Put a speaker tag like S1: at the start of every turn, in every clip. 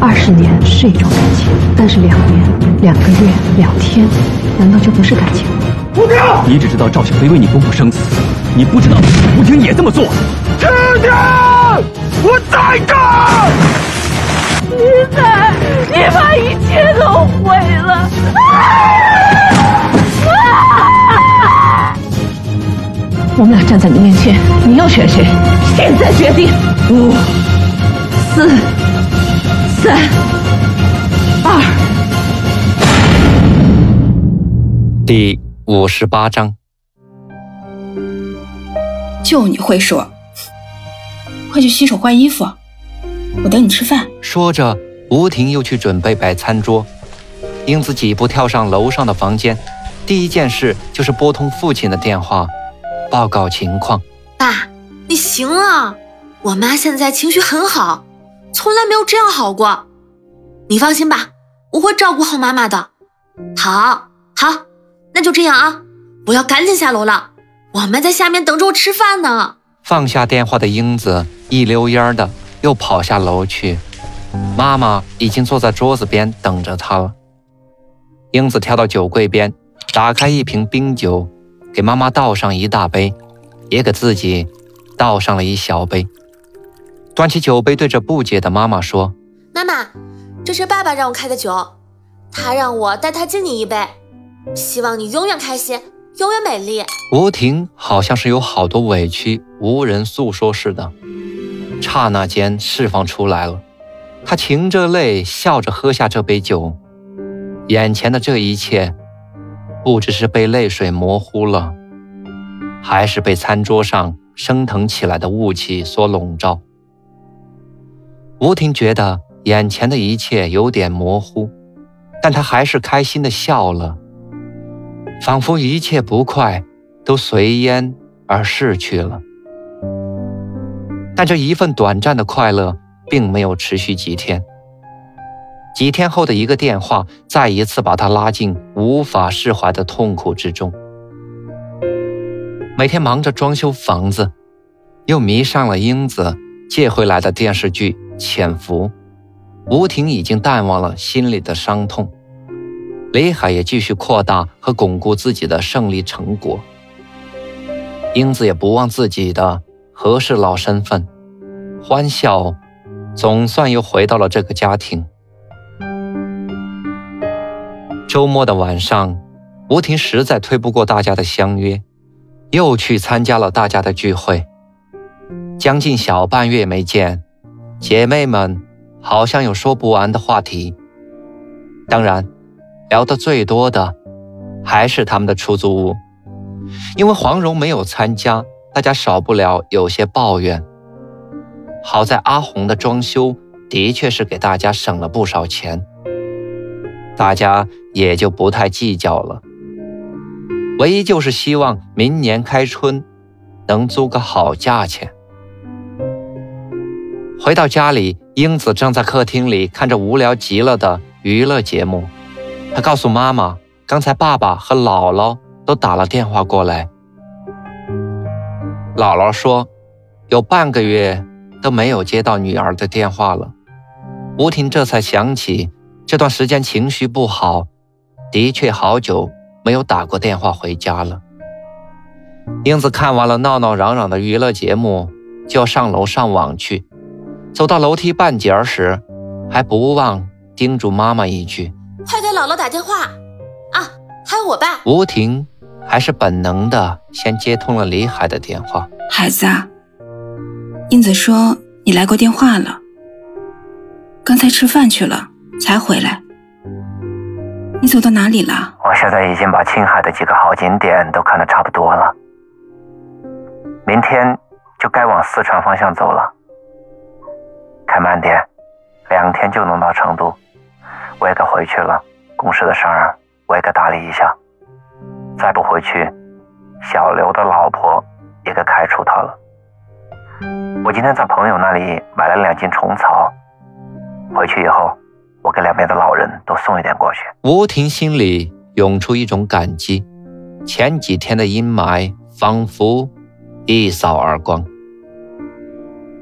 S1: 二十年是一种感情，但是两年、两个月、两天，难道就不是感情？
S2: 吴婷，
S3: 你只知道赵小飞为你不顾生死，你不知道吴婷也这么做。
S2: 婷婷，我在这儿。
S4: 你在，你把一切都毁了。
S1: 我们俩站在你面前，你要选谁？现在决定。五、四、三、二。
S5: 第五十八章，
S6: 就你会说，快去洗手换衣服，我等你吃饭。
S5: 说着，吴婷又去准备摆餐桌。英子几步跳上楼上的房间，第一件事就是拨通父亲的电话。报告情况，
S7: 爸，你行啊！我妈现在情绪很好，从来没有这样好过。你放心吧，我会照顾好妈妈的。好，好，那就这样啊！我要赶紧下楼了，我们在下面等着我吃饭呢。
S5: 放下电话的英子一溜烟的又跑下楼去，妈妈已经坐在桌子边等着她了。英子跳到酒柜边，打开一瓶冰酒。给妈妈倒上一大杯，也给自己倒上了一小杯。端起酒杯，对着不解的妈妈说：“
S7: 妈妈，这是爸爸让我开的酒，他让我代他敬你一杯，希望你永远开心，永远美丽。”
S5: 吴婷好像是有好多委屈无人诉说似的，刹那间释放出来了。她噙着泪，笑着喝下这杯酒，眼前的这一切。不知是被泪水模糊了，还是被餐桌上升腾起来的雾气所笼罩。吴婷觉得眼前的一切有点模糊，但她还是开心的笑了，仿佛一切不快都随烟而逝去了。但这一份短暂的快乐并没有持续几天。几天后的一个电话，再一次把他拉进无法释怀的痛苦之中。每天忙着装修房子，又迷上了英子借回来的电视剧《潜伏》。吴婷已经淡忘了心里的伤痛，李海也继续扩大和巩固自己的胜利成果。英子也不忘自己的和事佬身份，欢笑总算又回到了这个家庭。周末的晚上，吴婷实在推不过大家的相约，又去参加了大家的聚会。将近小半月没见，姐妹们好像有说不完的话题。当然，聊得最多的还是他们的出租屋，因为黄蓉没有参加，大家少不了有些抱怨。好在阿红的装修的确是给大家省了不少钱。大家也就不太计较了，唯一就是希望明年开春能租个好价钱。回到家里，英子正在客厅里看着无聊极了的娱乐节目。她告诉妈妈，刚才爸爸和姥姥都打了电话过来。姥姥说，有半个月都没有接到女儿的电话了。吴婷这才想起。这段时间情绪不好，的确好久没有打过电话回家了。英子看完了闹闹嚷嚷的娱乐节目，就要上楼上网去。走到楼梯半截时，还不忘叮嘱妈妈一句：“
S7: 快给姥姥打电话啊！还有我爸。”
S5: 吴婷还是本能的先接通了李海的电话：“
S6: 孩子啊，英子说你来过电话了，刚才吃饭去了。”才回来，你走到哪里了？
S5: 我现在已经把青海的几个好景点都看得差不多了，明天就该往四川方向走了。开慢点，两天就能到成都。我也该回去了，
S8: 公司的事儿我也该打理一下。再不回去，小刘的老婆也该开除他了。我今天在朋友那里买了两斤虫草，回去以后我给两边的老人都送一点过去。
S5: 吴婷心里涌出一种感激，前几天的阴霾仿佛一扫而光。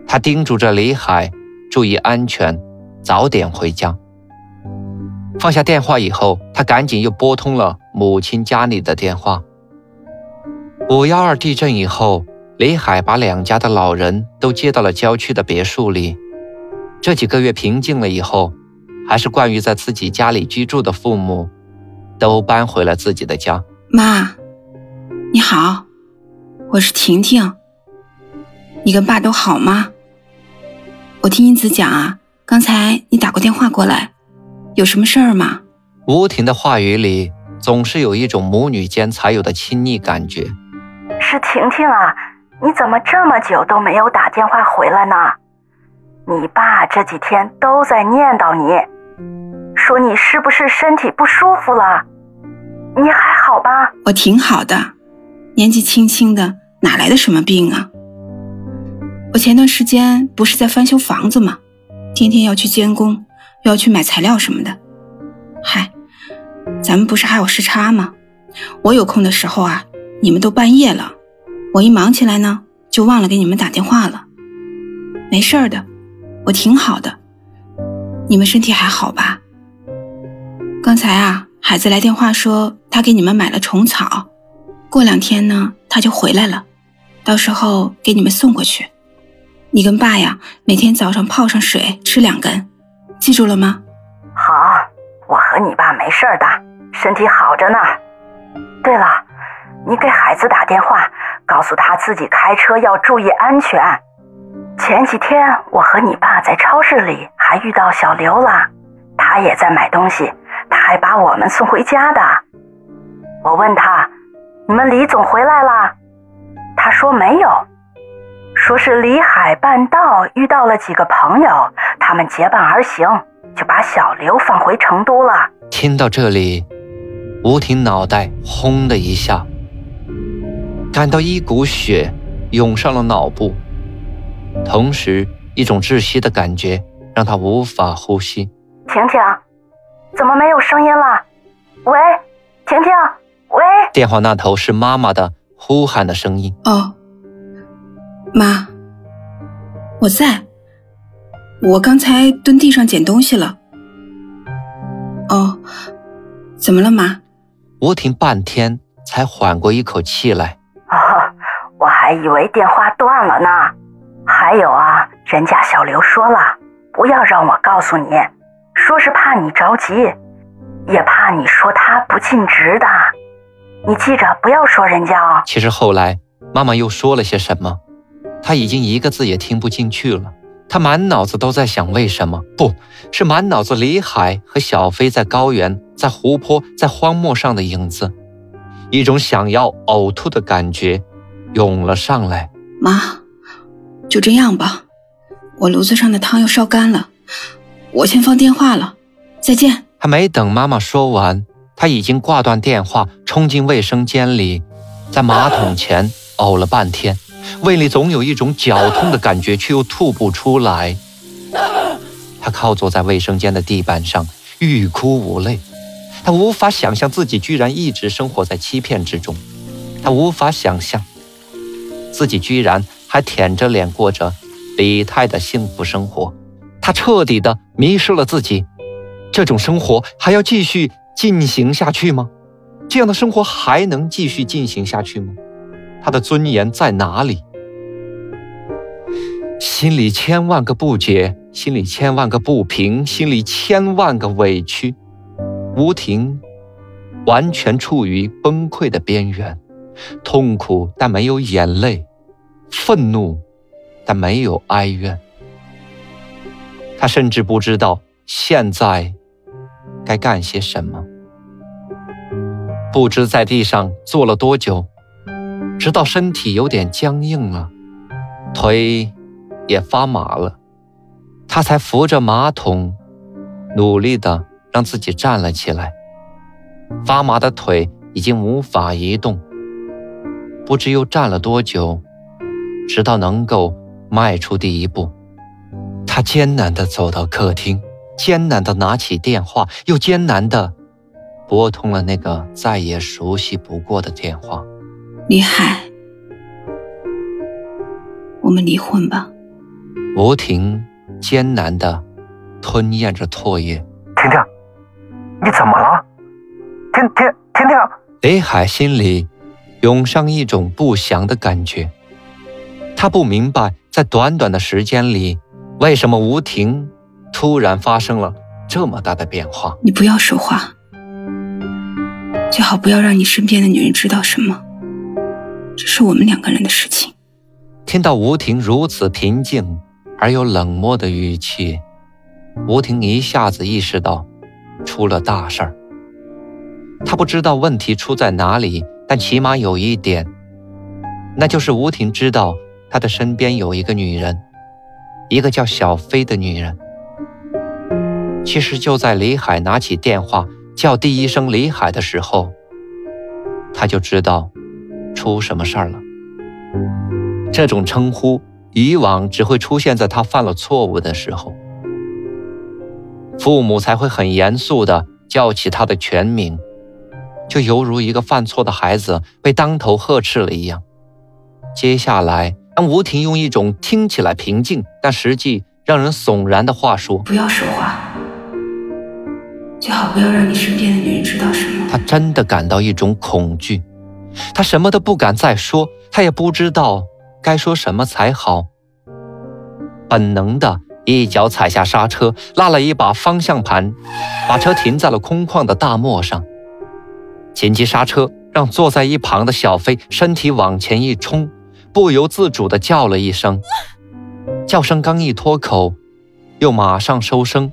S5: 他叮嘱着李海注意安全，早点回家。放下电话以后，他赶紧又拨通了母亲家里的电话。五幺二地震以后，李海把两家的老人都接到了郊区的别墅里。这几个月平静了以后，还是惯于在自己家里居住的父母，都搬回了自己的家。
S6: 妈，你好，我是婷婷。你跟爸都好吗？我听英子讲啊，刚才你打过电话过来。有什么事儿吗？
S5: 吴婷的话语里总是有一种母女间才有的亲昵感觉。
S9: 是婷婷啊，你怎么这么久都没有打电话回来呢？你爸这几天都在念叨你，说你是不是身体不舒服了？你还好吧？
S6: 我挺好的，年纪轻轻的哪来的什么病啊？我前段时间不是在翻修房子吗？天天要去监工。又要去买材料什么的，嗨，咱们不是还有时差吗？我有空的时候啊，你们都半夜了，我一忙起来呢，就忘了给你们打电话了。没事儿的，我挺好的，你们身体还好吧？刚才啊，孩子来电话说他给你们买了虫草，过两天呢他就回来了，到时候给你们送过去。你跟爸呀，每天早上泡上水吃两根。记住了吗？
S9: 好，我和你爸没事的，身体好着呢。对了，你给孩子打电话，告诉他自己开车要注意安全。前几天我和你爸在超市里还遇到小刘了，他也在买东西，他还把我们送回家的。我问他，你们李总回来了？他说没有。说是李海半道遇到了几个朋友，他们结伴而行，就把小刘放回成都了。
S5: 听到这里，吴婷脑袋轰的一下，感到一股血涌上了脑部，同时一种窒息的感觉让她无法呼吸。
S9: 婷婷，怎么没有声音了？喂，婷婷，喂。
S5: 电话那头是妈妈的呼喊的声音。
S6: 哦。妈，我在。我刚才蹲地上捡东西了。哦，怎么了，妈？
S5: 吴婷半天才缓过一口气来。
S9: 哦，我还以为电话断了呢。还有啊，人家小刘说了，不要让我告诉你，说是怕你着急，也怕你说他不尽职的。你记着，不要说人家哦。
S5: 其实后来妈妈又说了些什么？他已经一个字也听不进去了，他满脑子都在想为什么，不是满脑子李海和小飞在高原、在湖泊、在荒漠上的影子，一种想要呕吐的感觉涌了上来。
S6: 妈，就这样吧，我炉子上的汤要烧干了，我先放电话了，再见。
S5: 还没等妈妈说完，他已经挂断电话，冲进卫生间里，在马桶前呕了半天。胃里总有一种绞痛的感觉，却又吐不出来。他靠坐在卫生间的地板上，欲哭无泪。他无法想象自己居然一直生活在欺骗之中，他无法想象自己居然还舔着脸过着李泰的幸福生活。他彻底的迷失了自己。这种生活还要继续进行下去吗？这样的生活还能继续进行下去吗？他的尊严在哪里？心里千万个不解，心里千万个不平，心里千万个委屈。吴婷完全处于崩溃的边缘，痛苦但没有眼泪，愤怒但没有哀怨。他甚至不知道现在该干些什么，不知在地上坐了多久。直到身体有点僵硬了，腿也发麻了，他才扶着马桶，努力的让自己站了起来。发麻的腿已经无法移动。不知又站了多久，直到能够迈出第一步，他艰难地走到客厅，艰难地拿起电话，又艰难地拨通了那个再也熟悉不过的电话。
S6: 李海，我们离婚吧。
S5: 吴婷艰难的吞咽着唾液。
S8: 婷婷，你怎么了？婷婷婷婷。
S5: 李海心里涌上一种不祥的感觉。他不明白，在短短的时间里，为什么吴婷突然发生了这么大的变化。
S6: 你不要说话，最好不要让你身边的女人知道什么。这是我们两个人的事情。
S5: 听到吴婷如此平静而又冷漠的语气，吴婷一下子意识到出了大事儿。她不知道问题出在哪里，但起码有一点，那就是吴婷知道她的身边有一个女人，一个叫小飞的女人。其实就在李海拿起电话叫第一声李海的时候，他就知道。出什么事儿了？这种称呼以往只会出现在他犯了错误的时候，父母才会很严肃地叫起他的全名，就犹如一个犯错的孩子被当头呵斥了一样。接下来，当吴婷用一种听起来平静，但实际让人悚然的话说：“
S6: 不要说话，最好不要让你身边的女人知道什么。”
S5: 他真的感到一种恐惧。他什么都不敢再说，他也不知道该说什么才好。本能的一脚踩下刹车，拉了一把方向盘，把车停在了空旷的大漠上。紧急刹车让坐在一旁的小飞身体往前一冲，不由自主地叫了一声。叫声刚一脱口，又马上收声，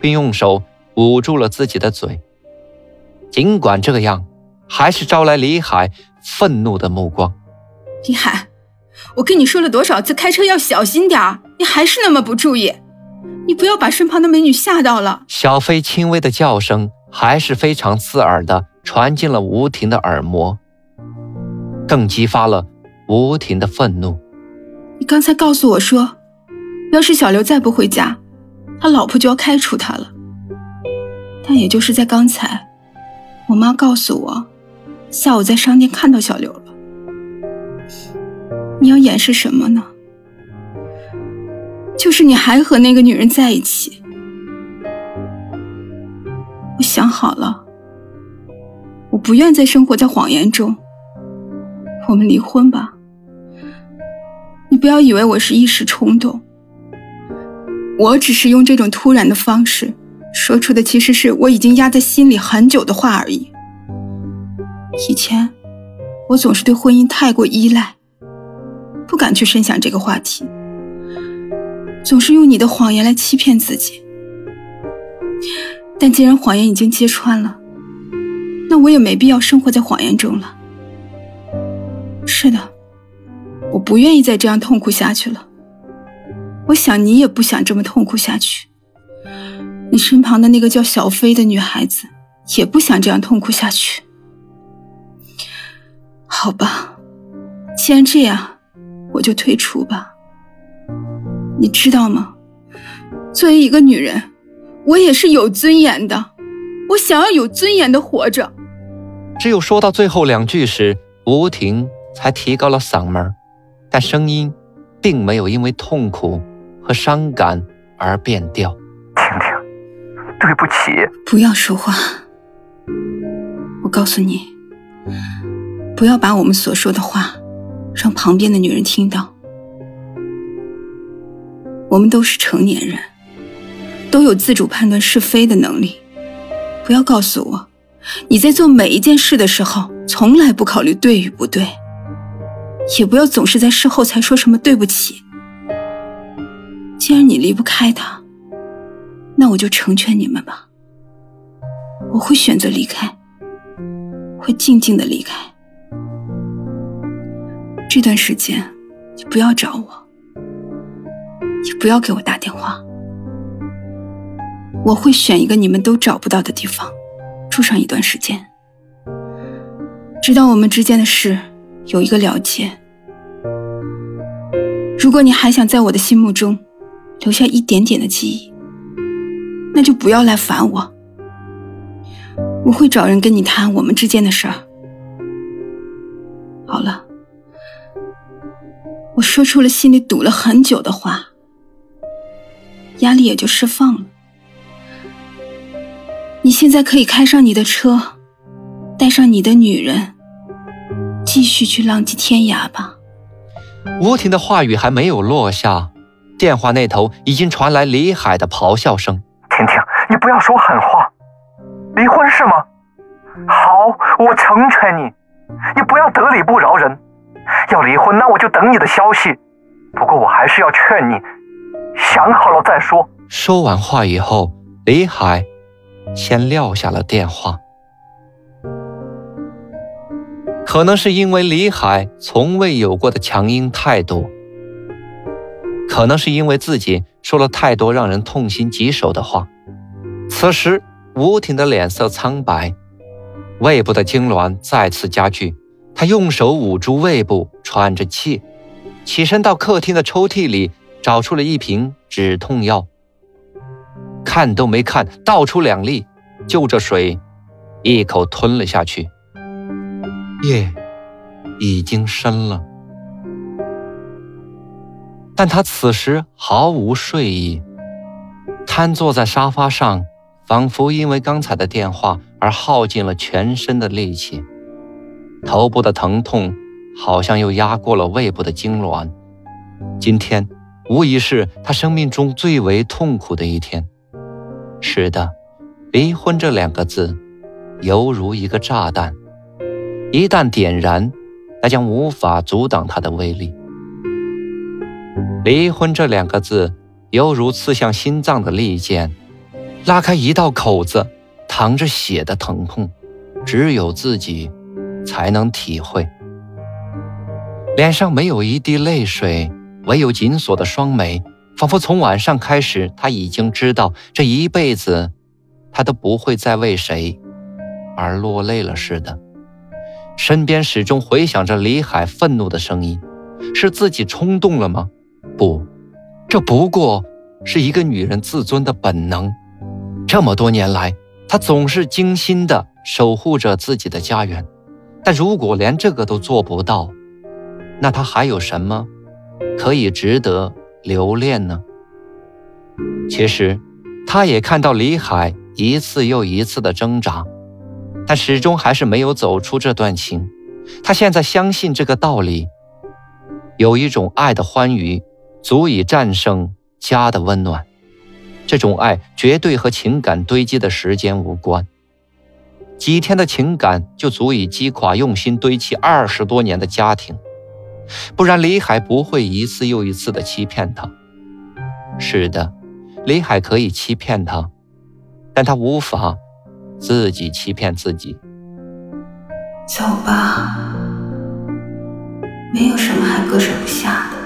S5: 并用手捂住了自己的嘴。尽管这样。还是招来李海愤怒的目光。
S6: 李海，我跟你说了多少次开车要小心点儿，你还是那么不注意。你不要把身旁的美女吓到了。
S5: 小飞轻微的叫声还是非常刺耳的，传进了吴婷的耳膜，更激发了吴婷的愤怒。
S6: 你刚才告诉我说，要是小刘再不回家，他老婆就要开除他了。但也就是在刚才，我妈告诉我。下午在商店看到小刘了，你要掩饰什么呢？就是你还和那个女人在一起。我想好了，我不愿再生活在谎言中。我们离婚吧。你不要以为我是一时冲动，我只是用这种突然的方式说出的，其实是我已经压在心里很久的话而已。以前，我总是对婚姻太过依赖，不敢去深想这个话题，总是用你的谎言来欺骗自己。但既然谎言已经揭穿了，那我也没必要生活在谎言中了。是的，我不愿意再这样痛苦下去了。我想你也不想这么痛苦下去，你身旁的那个叫小飞的女孩子也不想这样痛苦下去。好吧，既然这样，我就退出吧。你知道吗？作为一个女人，我也是有尊严的。我想要有尊严的活着。
S5: 只有说到最后两句时，吴婷才提高了嗓门，但声音并没有因为痛苦和伤感而变调。
S8: 婷婷，对不起。
S6: 不要说话。我告诉你。不要把我们所说的话让旁边的女人听到。我们都是成年人，都有自主判断是非的能力。不要告诉我，你在做每一件事的时候从来不考虑对与不对，也不要总是在事后才说什么对不起。既然你离不开他，那我就成全你们吧。我会选择离开，会静静的离开。这段时间，你不要找我，也不要给我打电话。我会选一个你们都找不到的地方，住上一段时间。直到我们之间的事有一个了结。如果你还想在我的心目中留下一点点的记忆，那就不要来烦我。我会找人跟你谈我们之间的事儿。我说出了心里堵了很久的话，压力也就释放了。你现在可以开上你的车，带上你的女人，继续去浪迹天涯吧。
S5: 吴婷的话语还没有落下，电话那头已经传来李海的咆哮声：“
S8: 婷婷，你不要说狠话，离婚是吗？好，我成全你，你不要得理不饶人。要离婚，那我就等你的消息。不过我还是要劝你，想好了再说。”
S5: 说完话以后，李海先撂下了电话。可能是因为李海从未有过的强硬态度，可能是因为自己说了太多让人痛心疾首的话。此时，吴婷的脸色苍白，胃部的痉挛再次加剧。他用手捂住胃部，喘着气，起身到客厅的抽屉里找出了一瓶止痛药，看都没看，倒出两粒，就着水，一口吞了下去。夜已经深了，但他此时毫无睡意，瘫坐在沙发上，仿佛因为刚才的电话而耗尽了全身的力气。头部的疼痛好像又压过了胃部的痉挛。今天无疑是他生命中最为痛苦的一天。是的，离婚这两个字，犹如一个炸弹。一旦点燃，那将无法阻挡它的威力。离婚这两个字，犹如刺向心脏的利剑，拉开一道口子，淌着血的疼痛，只有自己才能体会。脸上没有一滴泪水，唯有紧锁的双眉，仿佛从晚上开始，他已经知道这一辈子，他都不会再为谁而落泪了似的。身边始终回响着李海愤怒的声音：“是自己冲动了吗？不，这不过是一个女人自尊的本能。这么多年来，她总是精心的守护着自己的家园。但如果连这个都做不到，那他还有什么可以值得留恋呢？其实，他也看到李海一次又一次的挣扎。”但始终还是没有走出这段情。他现在相信这个道理：有一种爱的欢愉，足以战胜家的温暖。这种爱绝对和情感堆积的时间无关，几天的情感就足以击垮用心堆砌二十多年的家庭。不然，李海不会一次又一次的欺骗他。是的，李海可以欺骗他，但他无法。自己欺骗自己。
S6: 走吧，没有什么还割舍不下的，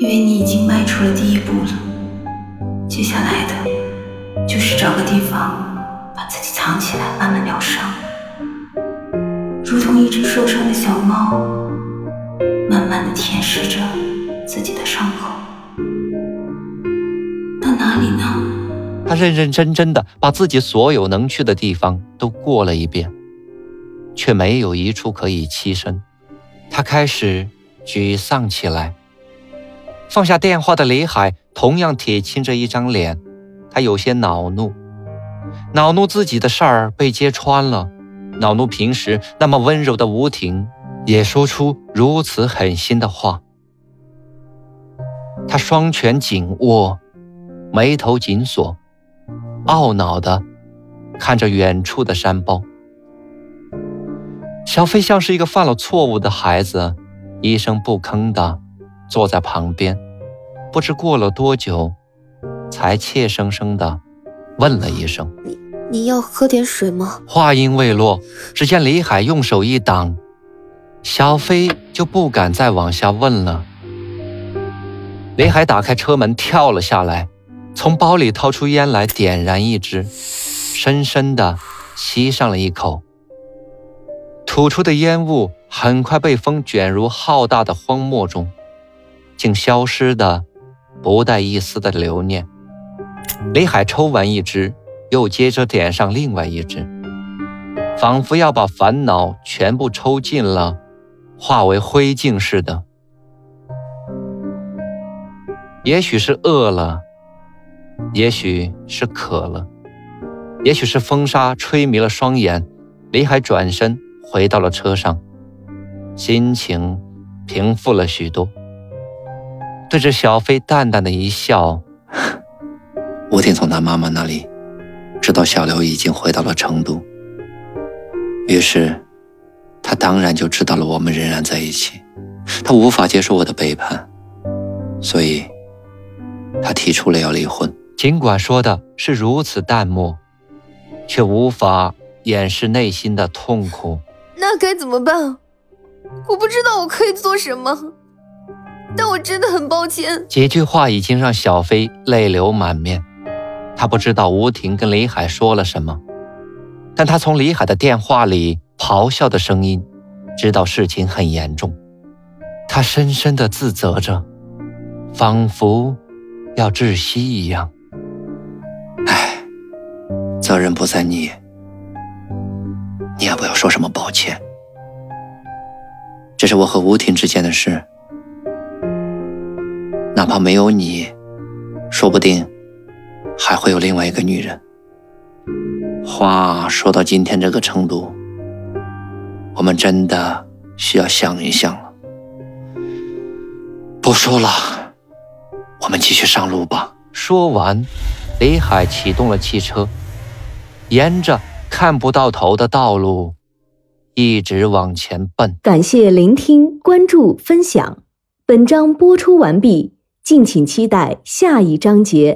S6: 因为你已经迈出了第一步了。接下来的，就是找个地方把自己藏起来，慢慢疗伤，如同一只受伤的小猫，慢慢的舔舐着自己的伤口。到哪里呢？
S5: 他认认真真的把自己所有能去的地方都过了一遍，却没有一处可以栖身。他开始沮丧起来。放下电话的李海同样铁青着一张脸，他有些恼怒，恼怒自己的事儿被揭穿了，恼怒平时那么温柔的吴婷也说出如此狠心的话。他双拳紧握，眉头紧锁。懊恼的看着远处的山包，小飞像是一个犯了错误的孩子，一声不吭的坐在旁边。不知过了多久，才怯生生的问了一声：“
S7: 你要喝点水吗？”
S5: 话音未落，只见李海用手一挡，小飞就不敢再往下问了。李海打开车门，跳了下来。从包里掏出烟来，点燃一支，深深的吸上了一口，吐出的烟雾很快被风卷入浩大的荒漠中，竟消失的不带一丝的留念。李海抽完一支，又接着点上另外一支，仿佛要把烦恼全部抽尽了，化为灰烬似的。也许是饿了，也许是渴了，也许是风沙吹迷了双眼。李海转身回到了车上，心情平复了许多，对着小飞淡淡的一笑。
S8: 我听从他妈妈那里知道小刘已经回到了成都，于是他当然就知道了我们仍然在一起。他无法接受我的背叛，所以。他提出了要离婚，
S5: 尽管说的是如此淡漠，却无法掩饰内心的痛苦。
S10: 那该怎么办？我不知道我可以做什么，但我真的很抱歉。
S5: 几句话已经让小飞泪流满面。他不知道吴婷跟李海说了什么，但他从李海的电话里咆哮的声音，知道事情很严重。他深深的自责着，仿佛。要窒息一样，
S8: 唉，责任不在你，你也不要说什么抱歉。这是我和吴婷之间的事，哪怕没有你，说不定还会有另外一个女人。话说到今天这个程度，我们真的需要想一想了。不说了。我们继续上路吧。
S5: 说完，李海启动了汽车，沿着看不到头的道路一直往前奔。
S11: 感谢聆听、关注、分享。本章播出完毕，敬请期待下一章节。